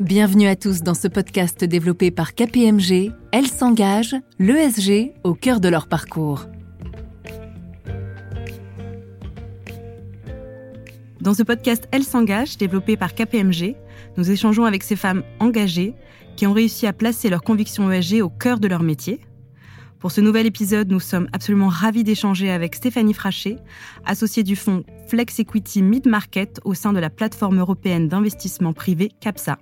Bienvenue à tous dans ce podcast développé par KPMG. Elles s'engagent, l'ESG au cœur de leur parcours. Dans ce podcast Elles s'engagent, développé par KPMG, nous échangeons avec ces femmes engagées qui ont réussi à placer leurs convictions ESG au cœur de leur métier pour ce nouvel épisode, nous sommes absolument ravis d'échanger avec Stéphanie Frachet, associée du fonds Flex Equity Mid Market au sein de la plateforme européenne d'investissement privé CAPSA.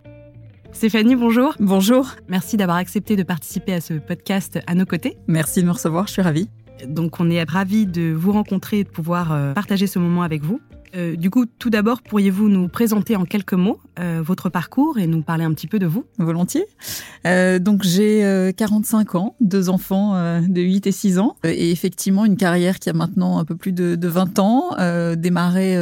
Stéphanie, bonjour. Bonjour. Merci d'avoir accepté de participer à ce podcast à nos côtés. Merci de me recevoir, je suis ravie. Donc on est ravis de vous rencontrer et de pouvoir euh, partager ce moment avec vous. Euh, du coup, tout d'abord, pourriez-vous nous présenter en quelques mots euh, votre parcours et nous parler un petit peu de vous? Volontiers. Euh, donc, j'ai 45 ans, deux enfants de 8 et 6 ans, et effectivement une carrière qui a maintenant un peu plus de, de 20 ans, démarré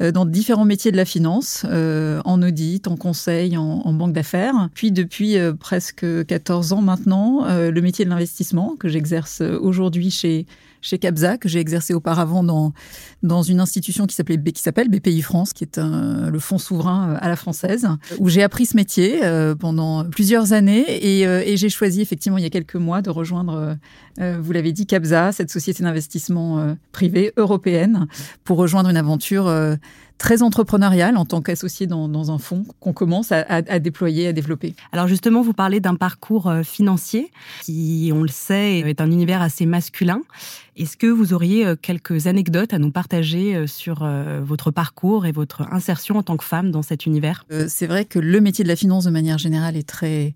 dans différents métiers de la finance, en audit, en conseil, en, en banque d'affaires. Puis, depuis presque 14 ans maintenant, le métier de l'investissement que j'exerce aujourd'hui chez chez Capza, que j'ai exercé auparavant dans, dans une institution qui s'appelait qui s'appelle BPI France, qui est un, le fonds souverain euh, à la française, où j'ai appris ce métier euh, pendant plusieurs années. Et, euh, et j'ai choisi effectivement il y a quelques mois de rejoindre, vous l'avez dit, Capza, cette société d'investissement privée européenne, pour rejoindre une aventure très entrepreneurial en tant qu'associé dans, dans, un fonds qu'on commence à, à, déployer, à développer. Alors justement, vous parlez d'un parcours euh, financier qui, on le sait, est un univers assez masculin. Est-ce que vous auriez euh, quelques anecdotes à nous partager euh, sur votre parcours et votre insertion en tant que femme dans cet univers? C'est vrai que le métier de la finance de manière générale est très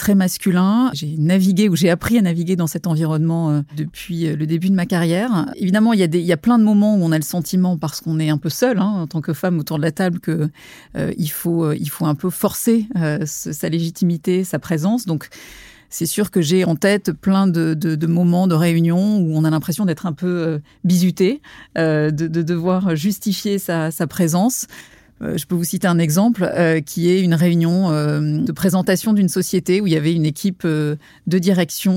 très masculin. J'ai navigué ou j'ai appris à naviguer dans cet environnement euh, depuis euh, le début de ma carrière. Évidemment, il y a, des, il y a plein de moments où on a le sentiment, parce qu'on est un peu seul hein, en tant que femme autour de la table, que euh, il faut il faut un peu forcer sa légitimité, sa présence. Donc c'est sûr que j'ai en tête plein de, de, de, moments de réunion où on a l'impression d'être un peu bizuté, euh, de, de, devoir justifier sa, sa présence. Euh, je peux vous citer un exemple euh, qui est une réunion euh, de présentation d'une société où il y avait une équipe de direction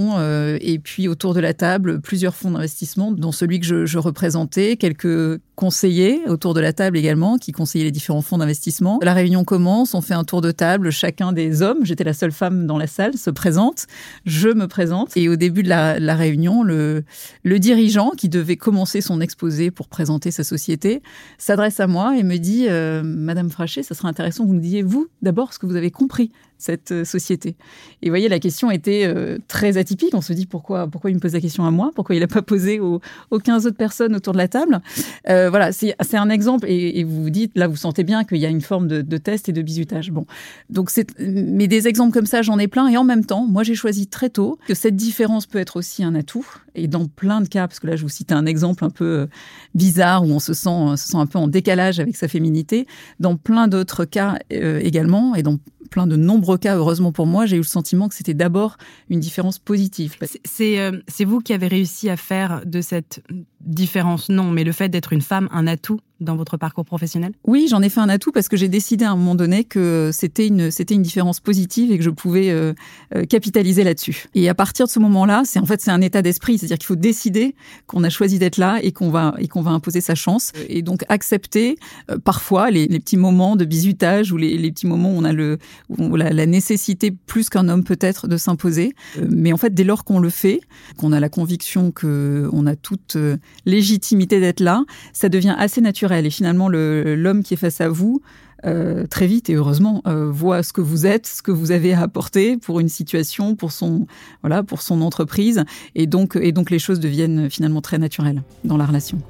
et puis autour de la table plusieurs fonds d'investissement, dont celui que je, je, représentais, quelques conseillers autour de la table également qui conseillaient les différents fonds d'investissement. La réunion commence, on fait un tour de table, chacun des hommes, j'étais la seule femme dans la salle, se présente, je me présente et au début de la, réunion, le, dirigeant qui devait commencer son exposé pour présenter sa société s'adresse à moi et me dit Madame Frachet, ça serait intéressant que vous nous disiez, vous, d'abord, ce que vous avez compris cette euh, société. Et vous voyez, la question était euh, très atypique. On se dit pourquoi, pourquoi il me pose la question à moi? Pourquoi il n'a pas posé aux, aux, 15 autres personnes autour de la table? Euh, Voilà, c'est un exemple. Et, et, vous vous dites, là, vous sentez bien qu'il y a une forme de, de, test et de bizutage. Bon, donc c'est, mais des exemples comme ça, j'en ai plein. Et en même temps, moi, j'ai choisi très tôt que cette différence peut être aussi un atout. Et dans plein de cas, parce que là, je vous cite un exemple un peu bizarre où on se sent, se sent un peu en décalage avec sa féminité. Dans plein d'autres cas euh, également, et dans plein de nombreux cas, heureusement pour moi, j'ai eu le sentiment que c'était d'abord une différence positive. C'est euh, c'est vous qui avez réussi à faire de cette différence, non, mais le fait d'être une femme un atout dans votre parcours professionnel? Oui, j'en ai fait un atout parce que j'ai décidé à un moment donné que c'était une c'était une différence positive et que je pouvais euh, euh, capitaliser là-dessus. Et à partir de ce moment-là, c'est en fait c'est un état d'esprit, c'est-à-dire qu'il faut décider qu'on a choisi d'être là et qu'on va et qu'on va imposer sa chance et donc accepter euh, parfois les, les, petits moments de bizutage ou les, les, petits moments où on a le où la, la nécessité plus qu'un homme peut-être de s'imposer. mais en fait, dès lors qu'on le fait, qu'on a la conviction que on a toute légitimité d'être là, ça devient assez naturel. Et finalement, l'homme qui est face à vous, euh, très vite et heureusement euh, voit ce que vous êtes, ce que vous avez à apporter pour une situation, pour son voilà, pour son entreprise, et donc et donc les choses deviennent finalement très naturelles dans la relation.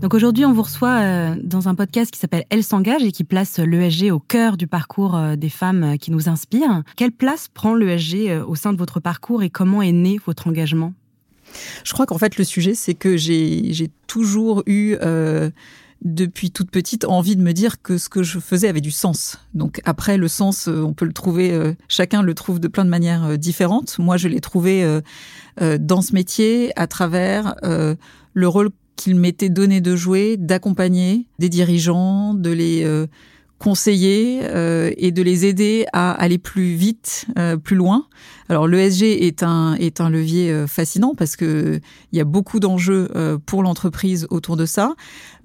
Donc aujourd'hui, on vous reçoit euh, dans un podcast qui s'appelle Elle s'engage et qui place l'ESG au cœur du parcours euh, des femmes euh, qui nous inspirent. Quelle place prend l'ESG au sein de votre parcours et comment est né votre engagement? Je crois qu'en fait, le sujet, c'est que j'ai toujours eu depuis toute petite envie de me dire que ce que je faisais avait du sens. Donc après le sens, on peut le trouver, chacun le trouve de plein de manières différentes. Moi, je l'ai trouvé dans ce métier à travers le rôle qu'il m'était donné de jouer, d'accompagner des dirigeants, de les euh, conseiller euh, et de les aider à aller plus vite, euh, plus loin. Alors l'ESG est un est un levier fascinant parce que il y a beaucoup d'enjeux pour l'entreprise autour de ça.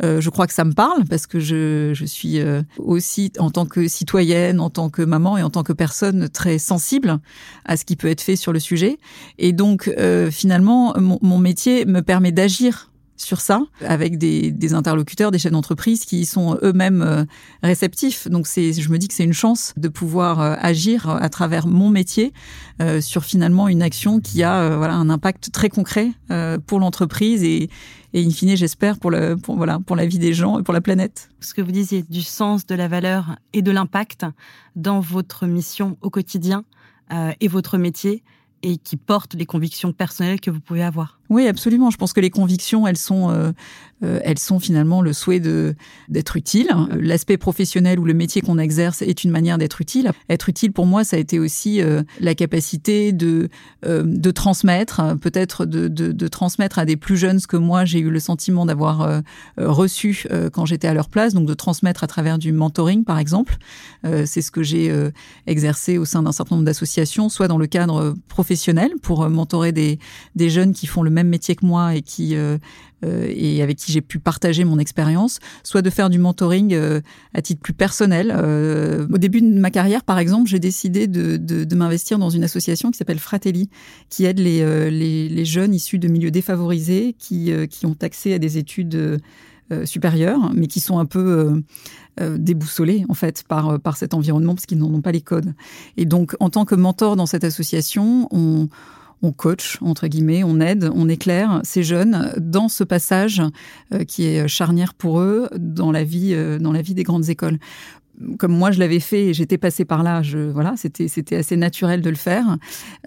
je crois que ça me parle parce que je je suis aussi en tant que citoyenne, en tant que maman et en tant que personne très sensible à ce qui peut être fait sur le sujet. Et donc finalement mon, mon métier me permet d'agir sur ça avec des, interlocuteurs, des chefs d'entreprise qui sont eux-mêmes euh, réceptifs. Donc c'est, je me dis que c'est une chance de pouvoir euh, agir à travers mon métier euh, sur finalement une action qui a voilà un impact très concret pour l'entreprise et, et in fine j'espère pour le pour, voilà pour la vie des gens et pour la planète. Ce que vous disiez du sens, de la valeur et de l'impact dans votre mission au quotidien et votre métier et qui porte les convictions personnelles que vous pouvez avoir. Oui, absolument. Je pense que les convictions, elles sont, euh, euh, elles sont finalement le souhait de d'être utile. L'aspect professionnel ou le métier qu'on exerce est une manière d'être utile. Être utile pour moi, ça a été aussi euh, la capacité de de transmettre, peut-être de, de, transmettre à des plus jeunes ce que moi j'ai eu le sentiment d'avoir reçu quand j'étais à leur place, donc de transmettre à travers du mentoring, par exemple. C'est ce que j'ai exercé au sein d'un certain nombre d'associations, soit dans le cadre professionnel pour mentorer des des jeunes qui font le même métier que moi et qui euh, euh, et avec qui j'ai pu partager mon expérience, soit de faire du mentoring euh, à titre plus personnel. au début de ma carrière, par exemple, j'ai décidé de, de, m'investir dans une association qui s'appelle Fratelli, qui aide les, les, les, jeunes issus de milieux défavorisés qui, qui ont accès à des études supérieures, mais qui sont un peu déboussolés en fait par par cet environnement parce qu'ils n'en ont pas les codes. Et donc, en tant que mentor dans cette association, on on coach, entre guillemets, on aide, on éclaire ces jeunes dans ce passage euh, qui est charnière pour eux dans la vie, euh, dans la vie des grandes écoles comme moi je l'avais fait j'étais passée par là, je, voilà, c'était c'était assez naturel de le faire.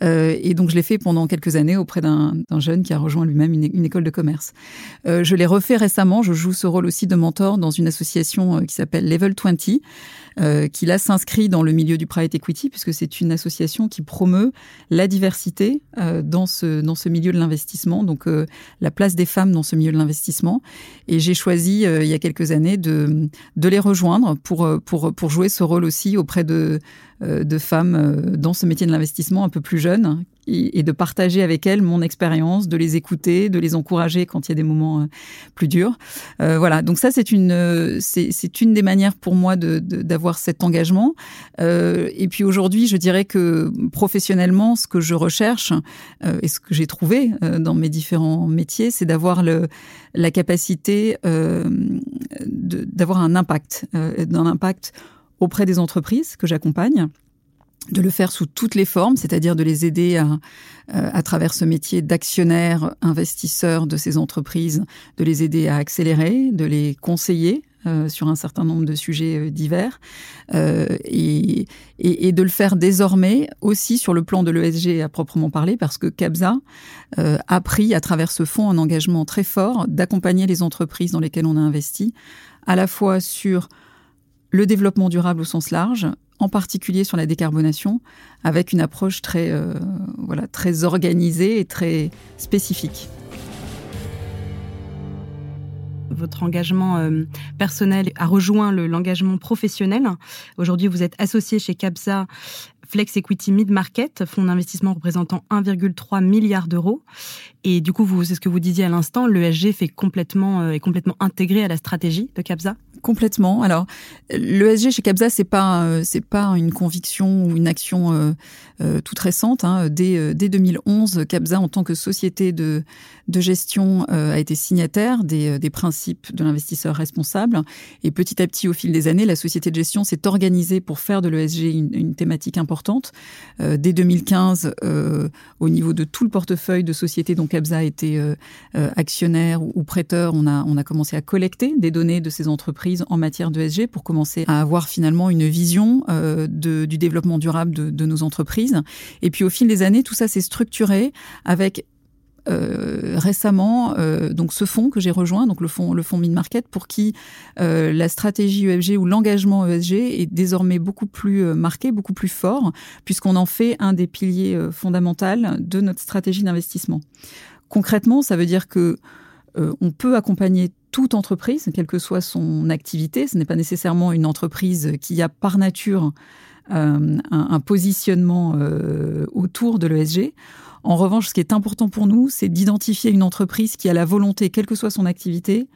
Euh, et donc je l'ai fait pendant quelques années auprès d'un jeune qui a rejoint lui-même une, école de commerce. je l'ai refait récemment. Je joue ce rôle aussi de mentor dans une association qui s'appelle Level 20, euh, qui là s'inscrit dans le milieu du private equity puisque c'est une association qui promeut la diversité euh, dans ce dans ce milieu de l'investissement, donc euh, la place des femmes dans ce milieu de l'investissement. Et j'ai choisi il y a quelques années de de les rejoindre pour pour pour jouer ce rôle aussi auprès de de femmes dans ce métier de l'investissement un peu plus jeunes et, de partager avec elles mon expérience, de les écouter, de les encourager quand il y a des moments euh, plus durs. Euh, voilà, donc ça c'est une euh, c'est une des manières pour moi de d'avoir cet engagement. Euh, et puis aujourd'hui, je dirais que professionnellement, ce que je recherche euh, et ce que j'ai trouvé dans mes différents métiers, c'est d'avoir le la capacité d'avoir un impact, d'un impact auprès des entreprises que j'accompagne de le faire sous toutes les formes, c'est-à-dire de les aider à, euh, à travers ce métier d'actionnaire, investisseur de ces entreprises, de les aider à accélérer, de les conseiller euh, sur un certain nombre de sujets euh, divers, et, et, de le faire désormais aussi sur le plan de l'ESG à proprement parler, parce que CAPSA a pris à travers ce fonds un engagement très fort d'accompagner les entreprises dans lesquelles on a investi, à la fois sur le développement durable au sens large, en particulier sur la décarbonation, avec une approche très, euh, organisée et très spécifique. Votre engagement euh, personnel a rejoint l'engagement professionnel. Aujourd'hui, vous êtes associé chez CAPSA Flex Equity Mid Market, fonds d'investissement représentant 1,3 milliard d'euros. Et du coup, c'est ce que vous disiez à l'instant, l'ESG euh, est complètement intégré à la stratégie de CAPSA Complètement. Alors, l'ESG chez Capsa, c'est pas euh, pas une conviction ou une action euh, euh, toute récente. Hein. Dès, dès 2011, Capsa, en tant que société de gestion, a été signataire des, principes de l'investisseur responsable. Et petit à petit, au fil des années, la société de gestion s'est organisée pour faire de l'ESG une, thématique importante. dès 2015, au niveau de tout le portefeuille de sociétés dont Capsa était actionnaire ou, prêteur, on a commencé à collecter des données de ces entreprises en matière d'ESG pour commencer à avoir finalement une vision euh, du développement durable de, nos entreprises. Et puis au fil des années, tout ça s'est structuré avec récemment donc ce fonds que j'ai rejoint, donc le fonds le fonds Mid Market, pour qui la stratégie ESG ou l'engagement ESG est désormais beaucoup plus marqué, beaucoup plus fort, puisqu'on en fait un des piliers fondamentaux de notre stratégie d'investissement. Concrètement, ça veut dire que on peut accompagner toute entreprise, quelle que soit son activité. Ce n'est pas nécessairement une entreprise qui a par nature euh, un, positionnement euh, autour de l'ESG. En revanche, ce qui est important pour nous, c'est d'identifier une entreprise qui a la volonté, quelle que soit son activité,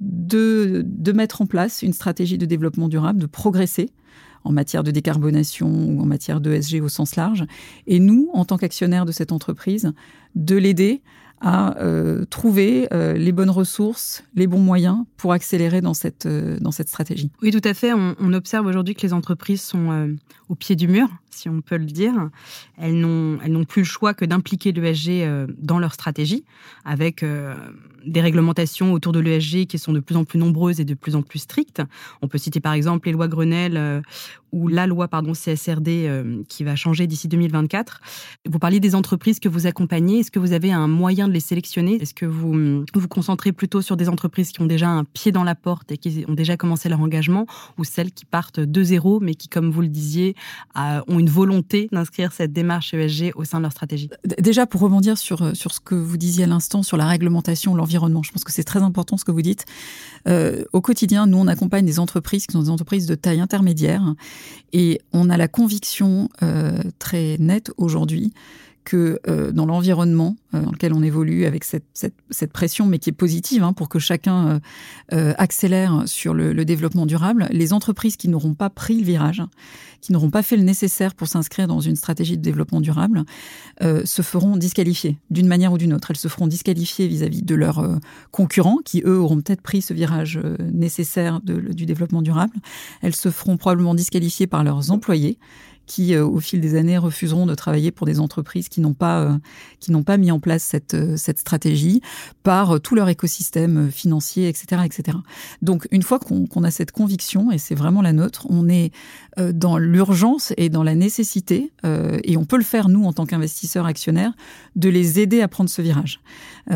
de, de mettre en place une stratégie de développement durable, de progresser en matière de décarbonation ou en matière d'ESG au sens large. Et nous, en tant qu'actionnaires de cette entreprise, de l'aider à euh, trouver euh, les bonnes ressources, les bons moyens pour accélérer dans cette, euh, dans cette stratégie. Oui, tout à fait. On, on observe aujourd'hui que les entreprises sont au pied du mur, si on peut le dire. Elles n'ont, elles n'ont plus le choix que d'impliquer l'ESG dans leur stratégie, avec des réglementations autour de l'ESG qui sont de plus en plus nombreuses et de plus en plus strictes. On peut citer par exemple les lois Grenelle ou la loi pardon CSRD qui va changer d'ici 2024. Vous parliez des entreprises que vous accompagnez. Est-ce que vous avez un moyen de les sélectionner? Est-ce que vous vous concentrez plutôt sur des entreprises qui ont déjà un pied dans la porte et qui ont déjà commencé leur engagement ou celles qui partent de zéro mais qui, comme vous le disiez, ont une volonté d'inscrire cette démarche ESG au sein de leur stratégie? Déjà, pour rebondir sur, euh, sur ce que vous disiez à l'instant, sur la réglementation, l'environnement, je pense que c'est très important ce que vous dites. Euh, au quotidien, nous, on accompagne des entreprises qui sont des entreprises de taille intermédiaire et on a la conviction euh, très nette aujourd'hui que euh, dans l'environnement euh, dans lequel on évolue, avec cette, cette, pression, mais qui est positive, hein, pour que chacun euh, accélère sur le, développement durable, les entreprises qui n'auront pas pris le virage, qui n'auront pas fait le nécessaire pour s'inscrire dans une stratégie de développement durable, se feront disqualifier d'une manière ou d'une autre. Elles se feront disqualifier vis-à-vis de leurs concurrents, qui eux auront peut-être pris ce virage nécessaire de, du développement durable. Elles se feront probablement disqualifier par leurs employés qui, euh, au fil des années, refuseront de travailler pour des entreprises qui n'ont pas, euh, qui n'ont pas mis en place cette, euh, cette stratégie par tout leur écosystème financier, etc., etc. Donc, une fois qu'on a cette conviction, et c'est vraiment la nôtre, on est dans l'urgence et dans la nécessité, et on peut le faire nous en tant qu'investisseurs actionnaires, de les aider à prendre ce virage.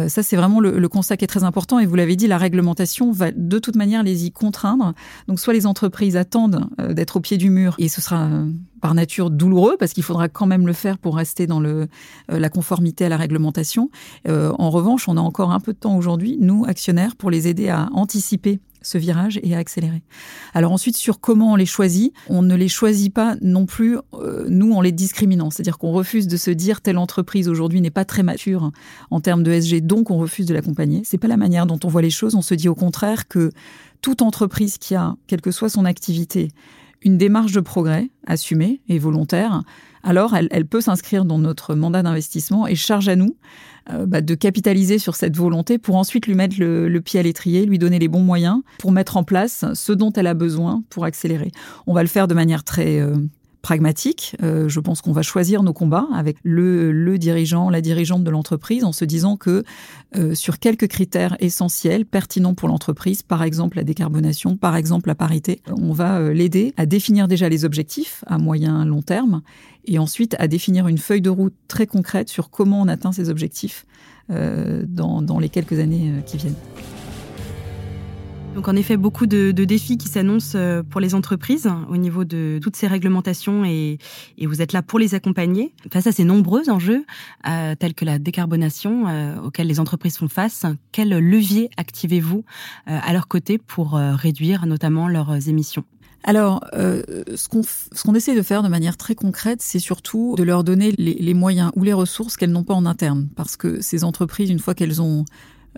ça, c'est vraiment le, le, constat qui est très important. Et vous l'avez dit, la réglementation va de toute manière les y contraindre. Donc, soit les entreprises attendent d'être au pied du mur, et ce sera par nature douloureux parce qu'il faudra quand même le faire pour rester dans le, euh, la conformité à la réglementation. Euh, en revanche, on a encore un peu de temps aujourd'hui, nous, actionnaires, pour les aider à anticiper ce virage et à accélérer. Alors ensuite, sur comment on les choisit, on ne les choisit pas non plus, euh, nous, en les discriminant. C'est-à-dire qu'on refuse de se dire telle entreprise aujourd'hui n'est pas très mature en termes de SG, donc on refuse de l'accompagner. C'est pas la manière dont on voit les choses. On se dit au contraire que toute entreprise qui a, quelle que soit son activité, une démarche de progrès assumée et volontaire, alors elle, peut s'inscrire dans notre mandat d'investissement et charge à nous euh, bah, de capitaliser sur cette volonté pour ensuite lui mettre le, pied à l'étrier, lui donner les bons moyens pour mettre en place ce dont elle a besoin pour accélérer. On va le faire de manière très euh, pragmatique. Euh, je pense qu'on va choisir nos combats avec le, le dirigeant, la dirigeante de l'entreprise, en se disant que euh, sur quelques critères essentiels, pertinents pour l'entreprise, par exemple la décarbonation, par exemple la parité, on va euh, l'aider à définir déjà les objectifs à moyen long terme et ensuite à définir une feuille de route très concrète sur comment on atteint ces objectifs dans, dans les quelques années qui viennent. Donc en effet, beaucoup de, défis qui s'annoncent euh, pour les entreprises au niveau de toutes ces réglementations et, vous êtes là pour les accompagner face à ces nombreux enjeux euh, tels que la décarbonation euh, auxquels les entreprises font face. Quel levier activez-vous à leur côté pour réduire notamment leurs émissions? Alors, ce qu'on ce qu'on essaie de faire de manière très concrète, c'est surtout de leur donner les, les moyens ou les ressources qu'elles n'ont pas en interne, parce que ces entreprises, une fois qu'elles ont euh,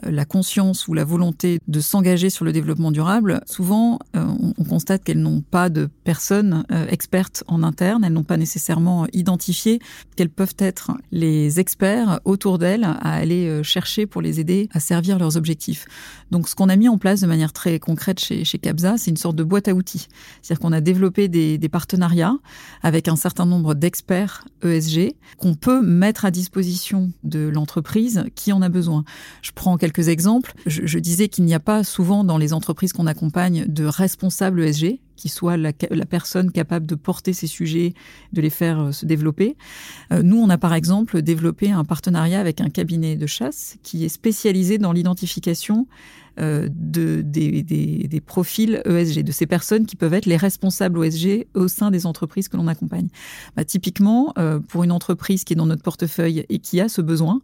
la conscience ou la volonté de s'engager sur le développement durable, souvent euh, on, constate qu'elles n'ont pas de personnes euh, expertes en interne, elles n'ont pas nécessairement identifié quels peuvent être les experts autour d'elles à aller chercher pour les aider à servir leurs objectifs. Donc ce qu'on a mis en place de manière très concrète chez, chez Capza, c'est une sorte de boîte à outils. C'est-à-dire qu'on a développé des, des partenariats avec un certain nombre d'experts ESG qu'on peut mettre à disposition de l'entreprise qui en a besoin. Je prends quelques exemples. Je, disais qu'il n'y a pas souvent dans les entreprises qu'on accompagne de responsables ESG qui soit la, personne capable de porter ces sujets, de les faire euh, se développer. Euh, nous, on a par exemple développé un partenariat avec un cabinet de chasse qui est spécialisé dans l'identification euh, de, des, des, des, profils ESG, de ces personnes qui peuvent être les responsables ESG au sein des entreprises que l'on accompagne. Bah, typiquement, euh, pour une entreprise qui est dans notre portefeuille et qui a ce besoin,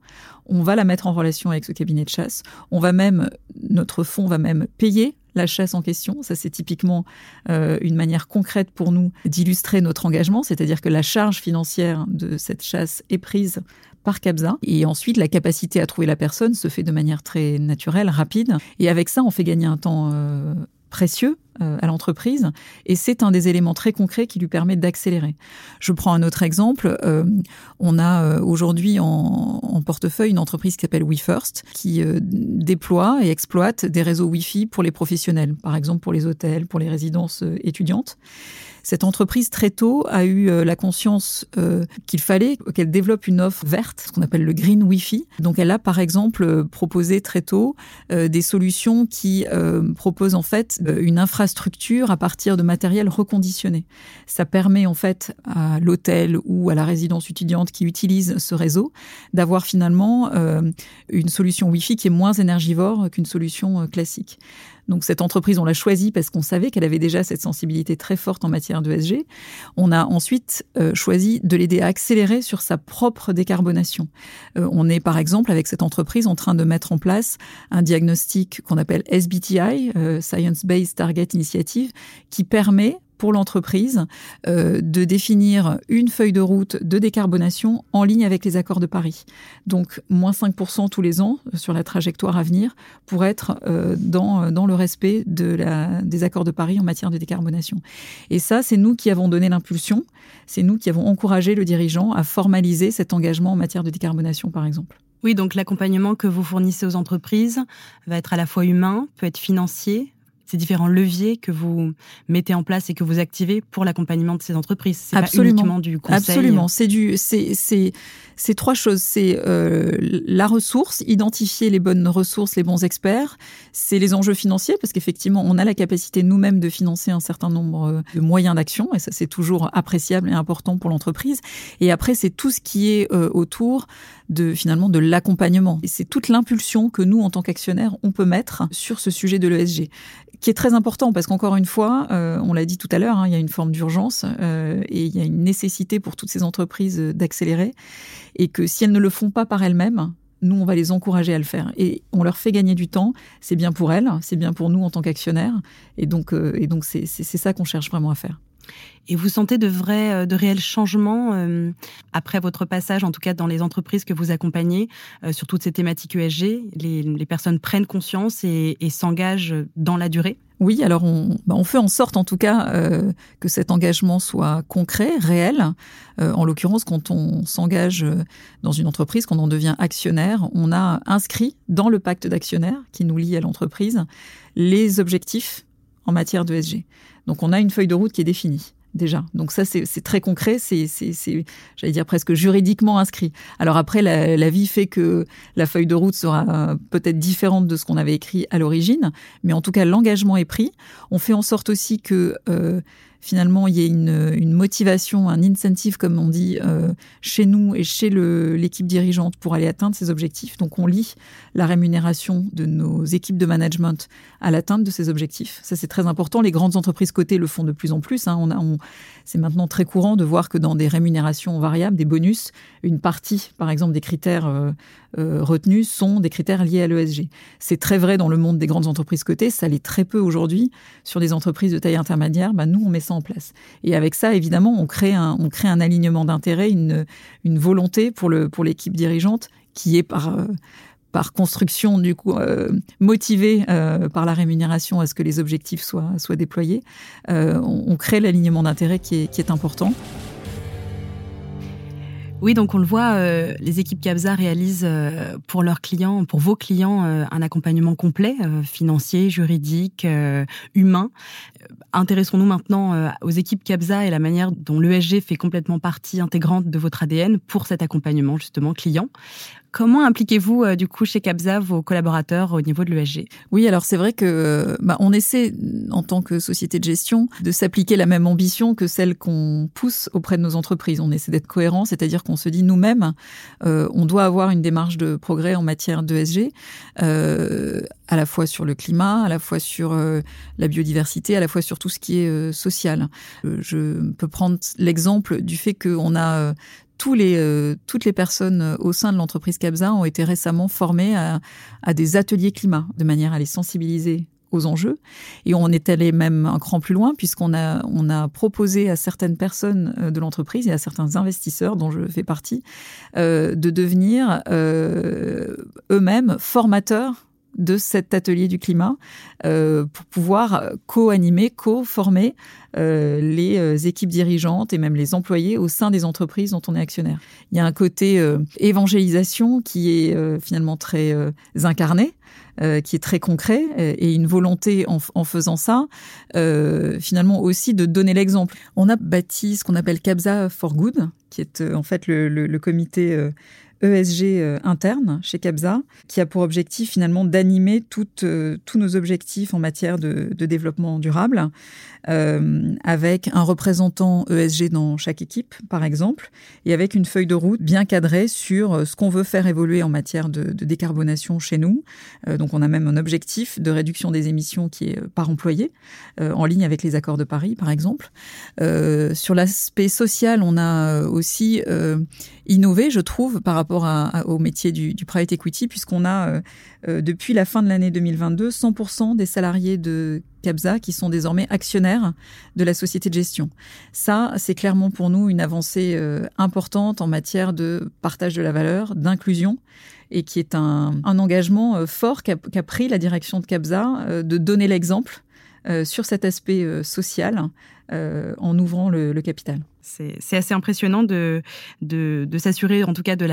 on va la mettre en relation avec ce cabinet de chasse. On va même, notre fonds va même payer la chasse en question. Ça, c'est typiquement euh, une manière concrète pour nous d'illustrer notre engagement, c'est-à-dire que la charge financière de cette chasse est prise par CAPSA. Et ensuite, la capacité à trouver la personne se fait de manière très naturelle, rapide. Et avec ça, on fait gagner un temps euh, précieux à l'entreprise et c'est un des éléments très concrets qui lui permet d'accélérer. Je prends un autre exemple. Euh, on a aujourd'hui en, en, portefeuille une entreprise qui s'appelle WeFirst qui déploie et exploite des réseaux Wi-Fi pour les professionnels, par exemple pour les hôtels, pour les résidences étudiantes. Cette entreprise très tôt a eu euh, la conscience euh, qu'il fallait qu'elle développe une offre verte, ce qu'on appelle le green Wi-Fi. Donc elle a par exemple euh, proposé très tôt des solutions qui proposent en fait une infrastructure à partir de matériel reconditionné. Ça permet en fait à l'hôtel ou à la résidence étudiante qui utilise ce réseau d'avoir finalement une solution Wi-Fi qui est moins énergivore qu'une solution classique. Donc cette entreprise, on l'a choisie parce qu'on savait qu'elle avait déjà cette sensibilité très forte en matière d'ESG. On a ensuite euh, choisi de l'aider à accélérer sur sa propre décarbonation. Euh, on est par exemple avec cette entreprise en train de mettre en place un diagnostic qu'on appelle SBTI, euh, Science Based Target Initiative, qui permet pour l'entreprise euh, de définir une feuille de route de décarbonation en ligne avec les accords de Paris. Donc moins 5% tous les ans sur la trajectoire à venir pour être euh, dans, dans le respect des accords de Paris en matière de décarbonation. Et ça, c'est nous qui avons donné l'impulsion, c'est nous qui avons encouragé le dirigeant à formaliser cet engagement en matière de décarbonation, par exemple. Oui, donc l'accompagnement que vous fournissez aux entreprises va être à la fois humain, peut être financier, ces différents leviers que vous mettez en place et que vous activez pour l'accompagnement de ces entreprises. C'est pas uniquement du conseil. Absolument. C'est du, c'est, c'est, c'est trois choses. C'est euh, la ressource, identifier les bonnes ressources, les bons experts. C'est les enjeux financiers parce qu'effectivement, on a la capacité nous-mêmes de financer un certain nombre euh, de moyens d'action et ça, c'est toujours appréciable et important pour l'entreprise. Et après, c'est tout ce qui est euh, autour de finalement de l'accompagnement. Et c'est toute l'impulsion que nous, en tant qu'actionnaires, on peut mettre sur ce sujet de l'ESG qui est très important parce qu'encore une fois, euh, on l'a dit tout à l'heure, hein, il y a une forme d'urgence euh, et il y a une nécessité pour toutes ces entreprises d'accélérer et que si elles ne le font pas par elles-mêmes, nous, on va les encourager à le faire. Et on leur fait gagner du temps. C'est bien pour elles, c'est bien pour nous en tant qu'actionnaires. Et donc, euh, et donc c'est ça qu'on cherche vraiment à faire. Et vous sentez de vrais, euh, de réels changements euh, après votre passage, en tout cas dans les entreprises que vous accompagnez, euh, sur toutes ces thématiques ESG les, personnes prennent conscience et, s'engagent dans la durée? Oui, alors on, bah, on, fait en sorte en tout cas que cet engagement soit concret, réel. en l'occurrence, quand on s'engage dans une entreprise, quand on devient actionnaire, on a inscrit dans le pacte d'actionnaires qui nous lie à l'entreprise les objectifs en matière d'ESG. Donc on a une feuille de route qui est définie déjà. Donc ça, c'est très concret, c'est, j'allais dire presque juridiquement inscrit. Alors après, la, vie fait que la feuille de route sera peut-être différente de ce qu'on avait écrit à l'origine, mais en tout cas, l'engagement est pris. On fait en sorte aussi que euh, finalement il y ait une, motivation, un incentive, comme on dit, euh, chez nous et chez l'équipe dirigeante pour aller atteindre ces objectifs. Donc on lit la rémunération de nos équipes de management à l'atteinte de ces objectifs. Ça c'est très important. Les grandes entreprises cotées le font de plus en plus. Hein. On on, c'est maintenant très courant de voir que dans des rémunérations variables, des bonus, une partie, par exemple, des critères euh, euh, retenus sont des critères liés à l'ESG. C'est très vrai dans le monde des grandes entreprises cotées, ça l'est très peu aujourd'hui sur des entreprises de taille intermédiaire. Bah, nous, on met en place. Et avec ça, évidemment, on crée un, on crée un alignement d'intérêts, une, une volonté pour le pour l'équipe dirigeante qui est par euh, par construction du coup euh, motivée euh, par la rémunération à ce que les objectifs soient, soient déployés, on, crée l'alignement d'intérêt qui est, qui est important. Oui, donc on le voit, euh, les équipes Capza réalisent euh, pour leurs clients, pour vos clients, euh, un accompagnement complet, financier, juridique, humain. Intéressons-nous maintenant aux équipes Capza et la manière dont l'ESG fait complètement partie intégrante de votre ADN pour cet accompagnement justement client. Comment impliquez-vous euh, du coup chez Capza vos collaborateurs au niveau de l'ESG Oui, alors c'est vrai que bah, on essaie en tant que société de gestion de s'appliquer la même ambition que celle qu'on pousse auprès de nos entreprises. On essaie d'être cohérent, c'est-à-dire qu'on se dit nous-mêmes, euh, on doit avoir une démarche de progrès en matière d'ESG, euh, à la fois sur le climat, à la fois sur euh, la biodiversité, à la fois sur tout ce qui est euh, social. je peux prendre l'exemple du fait qu'on a les, euh, toutes les personnes euh, au sein de l'entreprise Capza ont été récemment formées à, à, des ateliers climat, de manière à les sensibiliser aux enjeux. Et on est allé même un cran plus loin, puisqu'on a, on a proposé à certaines personnes euh, de l'entreprise et à certains investisseurs, dont je fais partie, euh, de devenir euh, eux-mêmes formateurs de cet atelier du climat euh, pour pouvoir co-animer, co-former euh, les euh, équipes dirigeantes et même les employés au sein des entreprises dont on est actionnaire. Il y a un côté évangélisation qui est finalement très incarné. qui est très concret et une volonté en, faisant ça, finalement aussi de donner l'exemple. On a bâti ce qu'on appelle Capza for Good, qui est en fait le comité ESG euh, interne chez Capza, qui a pour objectif finalement d'animer euh, tous nos objectifs en matière de, de développement durable, euh, avec un représentant ESG dans chaque équipe, par exemple, et avec une feuille de route bien cadrée sur euh, ce qu'on veut faire évoluer en matière de, de décarbonation chez nous. Euh, donc on a même un objectif de réduction des émissions qui est par employé, en ligne avec les accords de Paris, par exemple. sur l'aspect social, on a aussi innové, je trouve, par rapport au métier du, private equity, puisqu'on a, depuis la fin de l'année 2022, 100% des salariés de Capza qui sont désormais actionnaires de la société de gestion. Ça, c'est clairement pour nous une avancée euh, importante en matière de partage de la valeur, d'inclusion et qui est un, engagement euh, fort qu'a pris la direction de Capza euh, de donner l'exemple sur cet aspect social en ouvrant le capital. C'est assez impressionnant de, s'assurer, en tout cas, de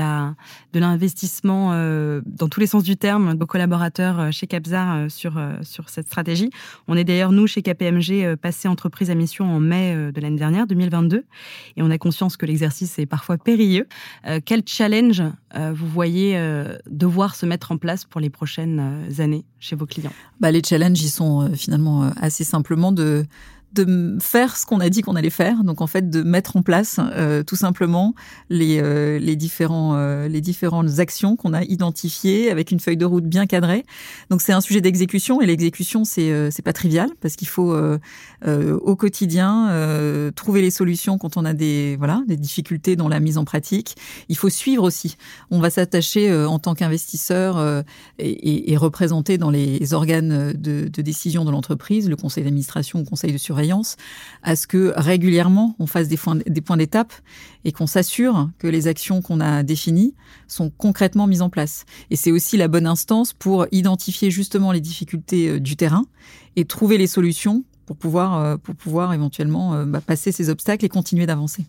l'investissement euh, dans tous les sens du terme de vos collaborateurs euh, chez Capza euh, sur cette stratégie. On est d'ailleurs nous chez KPMG passé entreprise à mission en mai de l'année dernière, 2022, et on a conscience que l'exercice est parfois périlleux. quel challenge vous voyez devoir se mettre en place pour les prochaines années chez vos clients? Bah, les challenges, ils sont finalement assez simplement de de faire ce qu'on a dit qu'on allait faire, donc en fait de mettre en place euh, tout simplement les, euh, les, différents, euh, les différentes actions qu'on a identifiées avec une feuille de route bien cadrée. Donc c'est un sujet d'exécution et l'exécution c'est c'est pas trivial parce qu'il faut au quotidien trouver les solutions quand on a des voilà des difficultés dans la mise en pratique. Il faut suivre aussi. On va s'attacher en tant qu'investisseur et, et, et représenter dans les organes de, de décision de l'entreprise, le conseil d'administration, le conseil de surveillance à ce que régulièrement on fasse des points, d'étape et qu'on s'assure que les actions qu'on a définies sont concrètement mises en place. Et c'est aussi la bonne instance pour identifier justement les difficultés euh, du terrain et trouver les solutions pour pouvoir, euh, pour pouvoir éventuellement euh, bah, passer ces obstacles et continuer d'avancer.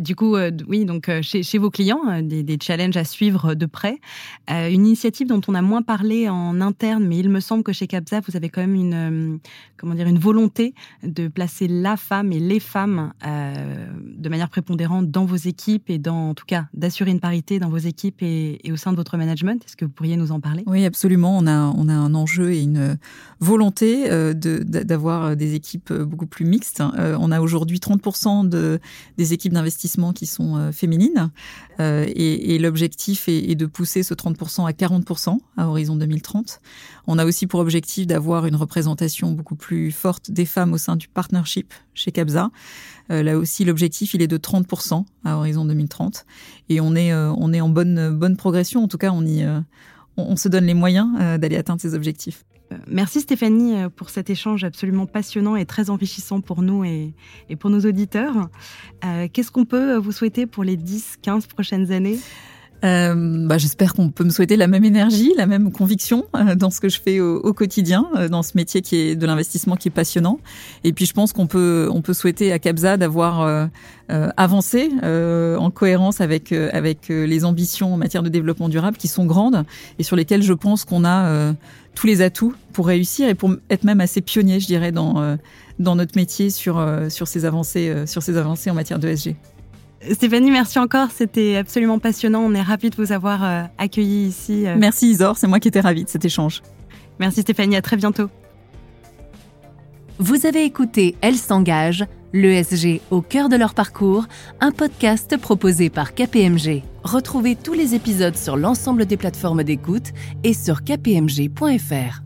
Du coup, euh, oui, donc euh, chez, vos clients, euh, des, challenges à suivre de près. une initiative dont on a moins parlé en interne, mais il me semble que chez Capza, vous avez quand même une, comment dire, une volonté de placer la femme et les femmes de manière prépondérante dans vos équipes et dans, en tout cas, d'assurer une parité dans vos équipes et, au sein de votre management. Est-ce que vous pourriez nous en parler? Oui, absolument. On a, on a un enjeu et une volonté d'avoir des équipes beaucoup plus mixtes. on a aujourd'hui 30% de, des équipes d'investissement qui sont euh, féminines. Euh, et, l'objectif est, de pousser ce 30% à 40% à horizon 2030. On a aussi pour objectif d'avoir une représentation beaucoup plus forte des femmes au sein du partnership chez Capza. Euh, là aussi, l'objectif, il est de 30% à horizon 2030. Et on est, on est en bonne, bonne progression. En tout cas, on, y, on se donne les moyens d'aller atteindre ces objectifs. Merci Stéphanie euh, pour cet échange absolument passionnant et très enrichissant pour nous et, pour nos auditeurs. Euh, qu'est-ce qu'on peut vous souhaiter pour les 10-15 prochaines années? Euh, bah, J'espère qu'on peut me souhaiter la même énergie, la même conviction euh, dans ce que je fais au, quotidien, euh, dans ce métier qui est de l'investissement qui est passionnant. Et puis je pense qu'on peut, on peut souhaiter à Capza d'avoir avancé en cohérence avec, avec les ambitions en matière de développement durable qui sont grandes et sur lesquelles je pense qu'on a tous les atouts pour réussir et pour être même assez pionnier, je dirais, dans, dans notre métier sur, sur, ces avancées, sur ces avancées en matière d'ESG. Stéphanie, merci encore. C'était absolument passionnant. On est ravis de vous avoir euh, accueilli ici. Euh. Merci Isor, c'est moi qui étais ravie de cet échange. Merci Stéphanie, à très bientôt. Vous avez écouté Elle s'engage, l'ESG au cœur de leur parcours, un podcast proposé par KPMG. Retrouvez tous les épisodes sur l'ensemble des plateformes d'écoute et sur kpmg.fr.